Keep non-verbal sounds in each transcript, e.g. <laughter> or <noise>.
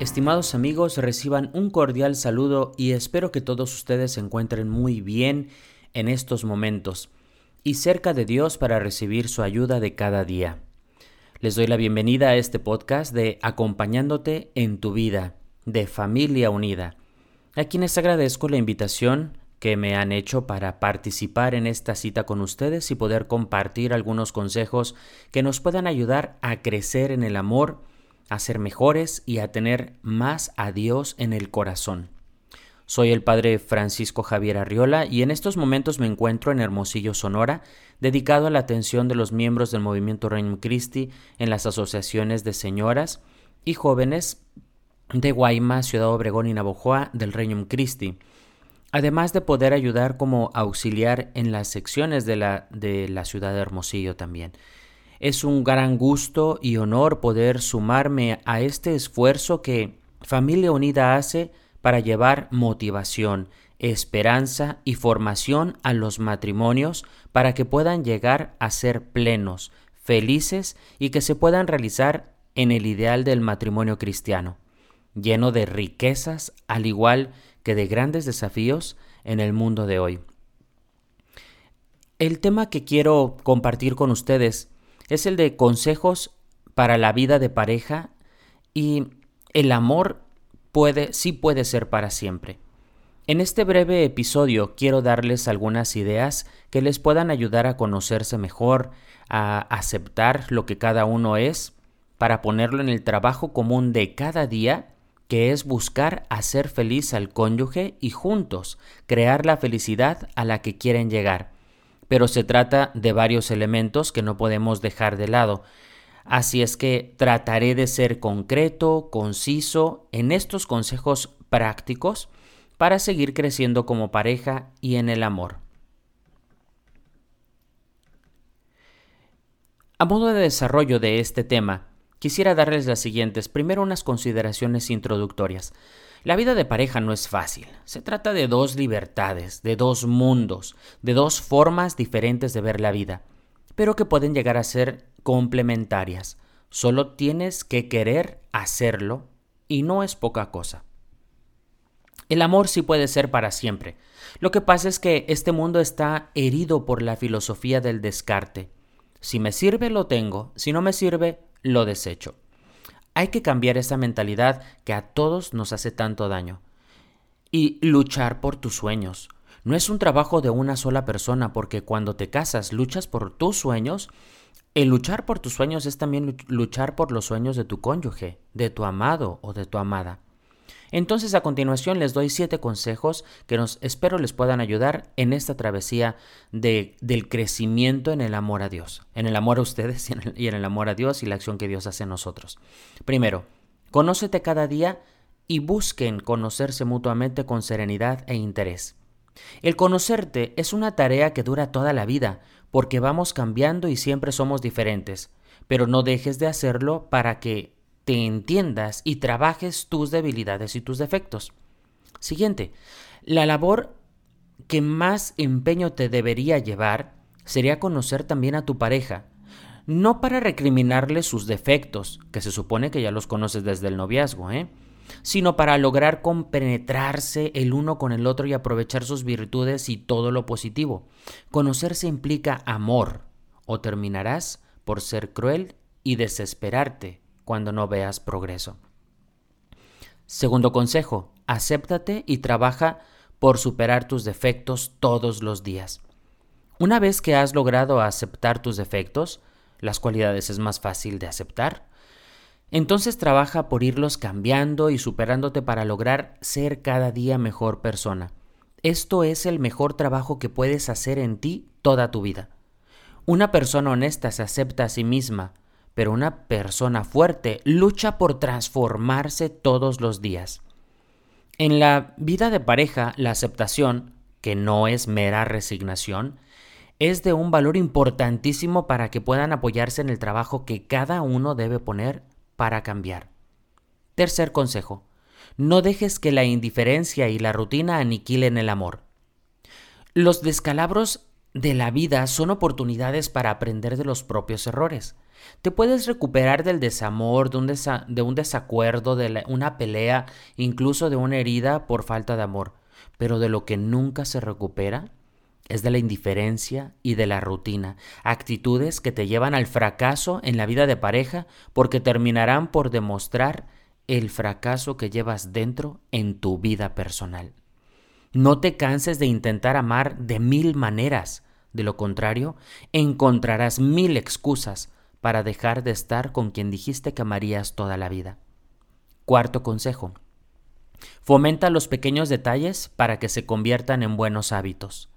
Estimados amigos, reciban un cordial saludo y espero que todos ustedes se encuentren muy bien en estos momentos y cerca de Dios para recibir su ayuda de cada día. Les doy la bienvenida a este podcast de Acompañándote en tu vida, de Familia Unida, a quienes agradezco la invitación que me han hecho para participar en esta cita con ustedes y poder compartir algunos consejos que nos puedan ayudar a crecer en el amor, a ser mejores y a tener más a Dios en el corazón. Soy el padre Francisco Javier Arriola y en estos momentos me encuentro en Hermosillo, Sonora, dedicado a la atención de los miembros del movimiento Reino Christi en las asociaciones de señoras y jóvenes de Guaymas, Ciudad Obregón y Navojoa del Reino Christi, además de poder ayudar como auxiliar en las secciones de la, de la ciudad de Hermosillo también. Es un gran gusto y honor poder sumarme a este esfuerzo que Familia Unida hace para llevar motivación, esperanza y formación a los matrimonios para que puedan llegar a ser plenos, felices y que se puedan realizar en el ideal del matrimonio cristiano, lleno de riquezas al igual que de grandes desafíos en el mundo de hoy. El tema que quiero compartir con ustedes es el de consejos para la vida de pareja y el amor puede, sí puede ser para siempre. En este breve episodio quiero darles algunas ideas que les puedan ayudar a conocerse mejor, a aceptar lo que cada uno es, para ponerlo en el trabajo común de cada día, que es buscar hacer feliz al cónyuge y juntos crear la felicidad a la que quieren llegar pero se trata de varios elementos que no podemos dejar de lado. Así es que trataré de ser concreto, conciso en estos consejos prácticos para seguir creciendo como pareja y en el amor. A modo de desarrollo de este tema, quisiera darles las siguientes. Primero unas consideraciones introductorias. La vida de pareja no es fácil. Se trata de dos libertades, de dos mundos, de dos formas diferentes de ver la vida, pero que pueden llegar a ser complementarias. Solo tienes que querer hacerlo y no es poca cosa. El amor sí puede ser para siempre. Lo que pasa es que este mundo está herido por la filosofía del descarte. Si me sirve, lo tengo. Si no me sirve, lo desecho. Hay que cambiar esa mentalidad que a todos nos hace tanto daño. Y luchar por tus sueños. No es un trabajo de una sola persona, porque cuando te casas luchas por tus sueños. El luchar por tus sueños es también luchar por los sueños de tu cónyuge, de tu amado o de tu amada. Entonces a continuación les doy siete consejos que nos espero les puedan ayudar en esta travesía de, del crecimiento en el amor a Dios, en el amor a ustedes <laughs> y en el, y en el amor a Dios y la acción que Dios hace en nosotros. Primero, conócete cada día y busquen conocerse mutuamente con serenidad e interés. El conocerte es una tarea que dura toda la vida, porque vamos cambiando y siempre somos diferentes, pero no dejes de hacerlo para que te entiendas y trabajes tus debilidades y tus defectos. Siguiente, la labor que más empeño te debería llevar sería conocer también a tu pareja, no para recriminarle sus defectos, que se supone que ya los conoces desde el noviazgo, ¿eh? sino para lograr compenetrarse el uno con el otro y aprovechar sus virtudes y todo lo positivo. Conocerse implica amor, o terminarás por ser cruel y desesperarte cuando no veas progreso. Segundo consejo, acéptate y trabaja por superar tus defectos todos los días. Una vez que has logrado aceptar tus defectos, las cualidades es más fácil de aceptar, entonces trabaja por irlos cambiando y superándote para lograr ser cada día mejor persona. Esto es el mejor trabajo que puedes hacer en ti toda tu vida. Una persona honesta se acepta a sí misma, pero una persona fuerte lucha por transformarse todos los días. En la vida de pareja, la aceptación que no es mera resignación, es de un valor importantísimo para que puedan apoyarse en el trabajo que cada uno debe poner para cambiar. Tercer consejo, no dejes que la indiferencia y la rutina aniquilen el amor. Los descalabros de la vida son oportunidades para aprender de los propios errores. Te puedes recuperar del desamor, de un, de un desacuerdo, de una pelea, incluso de una herida por falta de amor. Pero de lo que nunca se recupera es de la indiferencia y de la rutina, actitudes que te llevan al fracaso en la vida de pareja porque terminarán por demostrar el fracaso que llevas dentro en tu vida personal. No te canses de intentar amar de mil maneras. De lo contrario, encontrarás mil excusas para dejar de estar con quien dijiste que amarías toda la vida. Cuarto consejo. Fomenta los pequeños detalles para que se conviertan en buenos hábitos.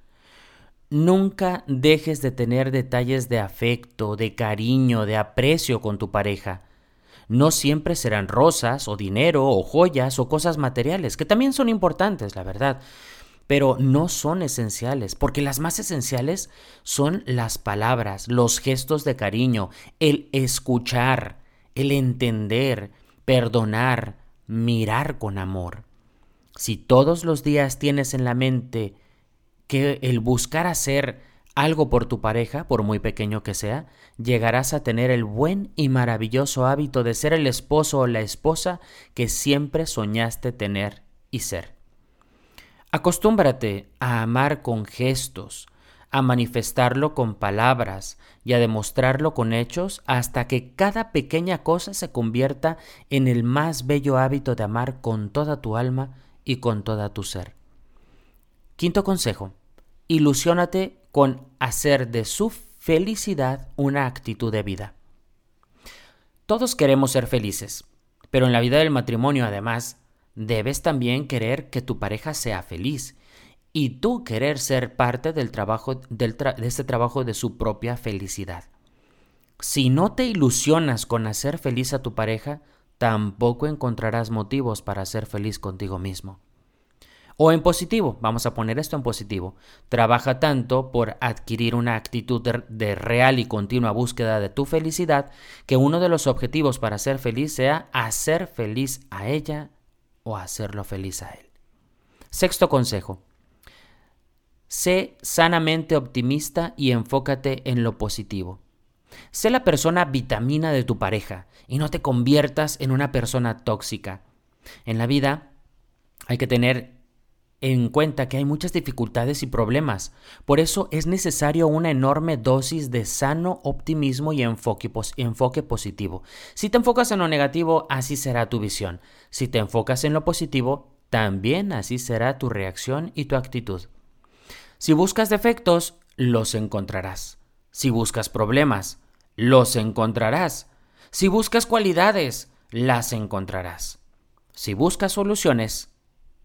Nunca dejes de tener detalles de afecto, de cariño, de aprecio con tu pareja. No siempre serán rosas o dinero o joyas o cosas materiales, que también son importantes, la verdad, pero no son esenciales, porque las más esenciales son las palabras, los gestos de cariño, el escuchar, el entender, perdonar, mirar con amor. Si todos los días tienes en la mente que el buscar hacer algo por tu pareja, por muy pequeño que sea, llegarás a tener el buen y maravilloso hábito de ser el esposo o la esposa que siempre soñaste tener y ser. Acostúmbrate a amar con gestos, a manifestarlo con palabras y a demostrarlo con hechos hasta que cada pequeña cosa se convierta en el más bello hábito de amar con toda tu alma y con toda tu ser. Quinto consejo, ilusiónate con hacer de su felicidad una actitud de vida. Todos queremos ser felices, pero en la vida del matrimonio además debes también querer que tu pareja sea feliz y tú querer ser parte del trabajo de este trabajo de su propia felicidad. Si no te ilusionas con hacer feliz a tu pareja, tampoco encontrarás motivos para ser feliz contigo mismo. O en positivo, vamos a poner esto en positivo. Trabaja tanto por adquirir una actitud de, real y continua búsqueda de tu felicidad que uno de los objetivos para ser feliz sea hacer feliz a ella o hacerlo feliz a él. Sexto consejo. Sé sanamente optimista y enfócate en lo positivo. Sé la persona vitamina de tu pareja y no te conviertas en una persona tóxica. En la vida hay que tener en cuenta que hay muchas dificultades y problemas. Por eso es necesario una enorme dosis de sano optimismo y enfoque, positivo. Si te enfocas en lo negativo, así será tu visión. Si te enfocas en lo positivo, también así será tu reacción y tu actitud. Si buscas defectos, los encontrarás. Si buscas problemas, los encontrarás. Si buscas cualidades, las encontrarás. Si buscas soluciones,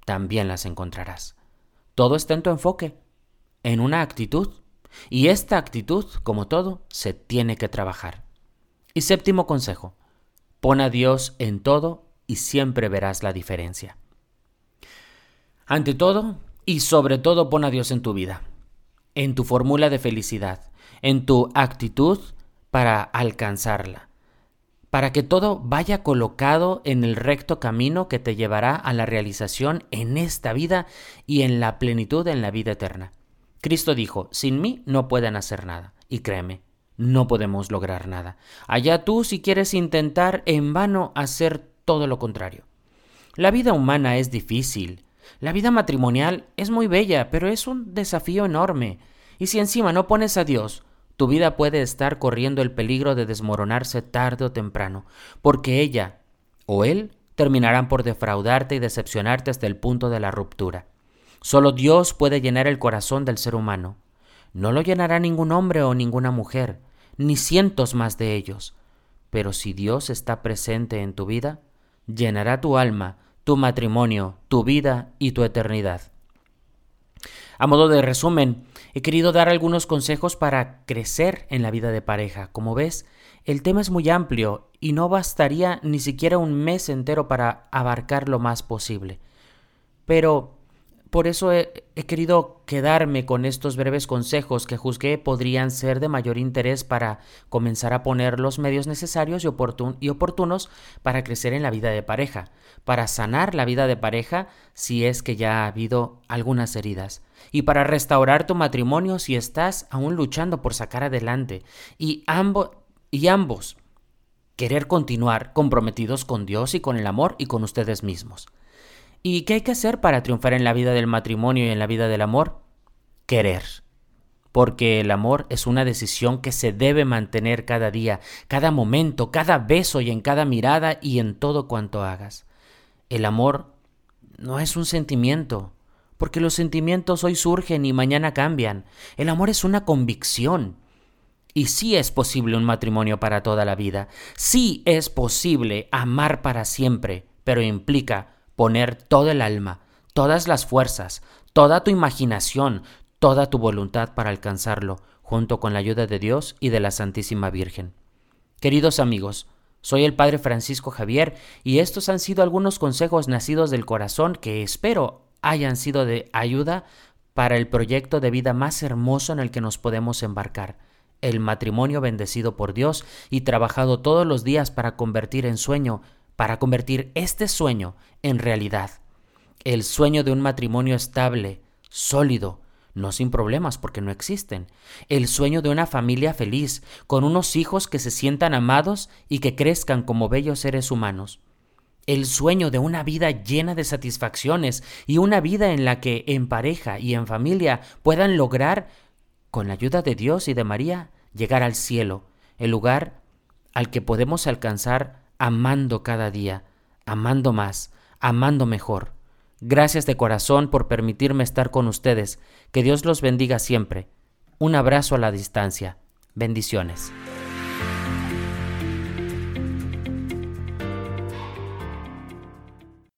también las encontrarás. Todo está en tu enfoque, en una actitud. Y esta actitud, como todo, se tiene que trabajar. Y séptimo consejo, pon a Dios en todo y siempre verás la diferencia. Ante todo y sobre todo pon a Dios en tu vida, en tu fórmula de felicidad, en tu actitud para alcanzarla para que todo vaya colocado en el recto camino que te llevará a la realización en esta vida y en la plenitud en la vida eterna. Cristo dijo, sin mí no pueden hacer nada. Y créeme, no podemos lograr nada. Allá tú si quieres intentar en vano hacer todo lo contrario. La vida humana es difícil. La vida matrimonial es muy bella, pero es un desafío enorme. Y si encima no pones a Dios, tu vida puede estar corriendo el peligro de desmoronarse tarde o temprano, porque ella o él terminarán por defraudarte y decepcionarte hasta el punto de la ruptura. Solo Dios puede llenar el corazón del ser humano. No lo llenará ningún hombre o ninguna mujer, ni cientos más de ellos. Pero si Dios está presente en tu vida, llenará tu alma, tu matrimonio, tu vida y tu eternidad. A modo de resumen, he querido dar algunos consejos para crecer en la vida de pareja. Como ves, el tema es muy amplio y no bastaría ni siquiera un mes entero para abarcar lo más posible. Pero por eso he, querido quedarme con estos breves consejos que juzgué podrían ser de mayor interés para comenzar a poner los medios necesarios y, oportunos para crecer en la vida de pareja, para sanar la vida de pareja si es que ya ha habido algunas heridas, y para restaurar tu matrimonio si estás aún luchando por sacar adelante, y, y ambos querer continuar comprometidos con Dios y con el amor y con ustedes mismos. ¿Y qué hay que hacer para triunfar en la vida del matrimonio y en la vida del amor? Querer. Porque el amor es una decisión que se debe mantener cada día, cada momento, cada beso y en cada mirada y en todo cuanto hagas. El amor no es un sentimiento, porque los sentimientos hoy surgen y mañana cambian. El amor es una convicción. Y sí es posible un matrimonio para toda la vida. Sí es posible amar para siempre, pero implica poner todo el alma, todas las fuerzas, toda tu imaginación, toda tu voluntad para alcanzarlo, junto con la ayuda de Dios y de la Santísima Virgen. Queridos amigos, soy el Padre Francisco Javier y estos han sido algunos consejos nacidos del corazón que espero hayan sido de ayuda para el proyecto de vida más hermoso en el que nos podemos embarcar, el matrimonio bendecido por Dios y trabajado todos los días para convertir en sueño para convertir este sueño en realidad. El sueño de un matrimonio estable, sólido, no sin problemas porque no existen. El sueño de una familia feliz, con unos hijos que se sientan amados y que crezcan como bellos seres humanos. El sueño de una vida llena de satisfacciones y una vida en la que en pareja y en familia puedan lograr, con la ayuda de Dios y de María, llegar al cielo, el lugar al que podemos alcanzar amando cada día, amando más, amando mejor. Gracias de corazón por permitirme estar con ustedes. Que Dios los bendiga siempre. Un abrazo a la distancia. Bendiciones.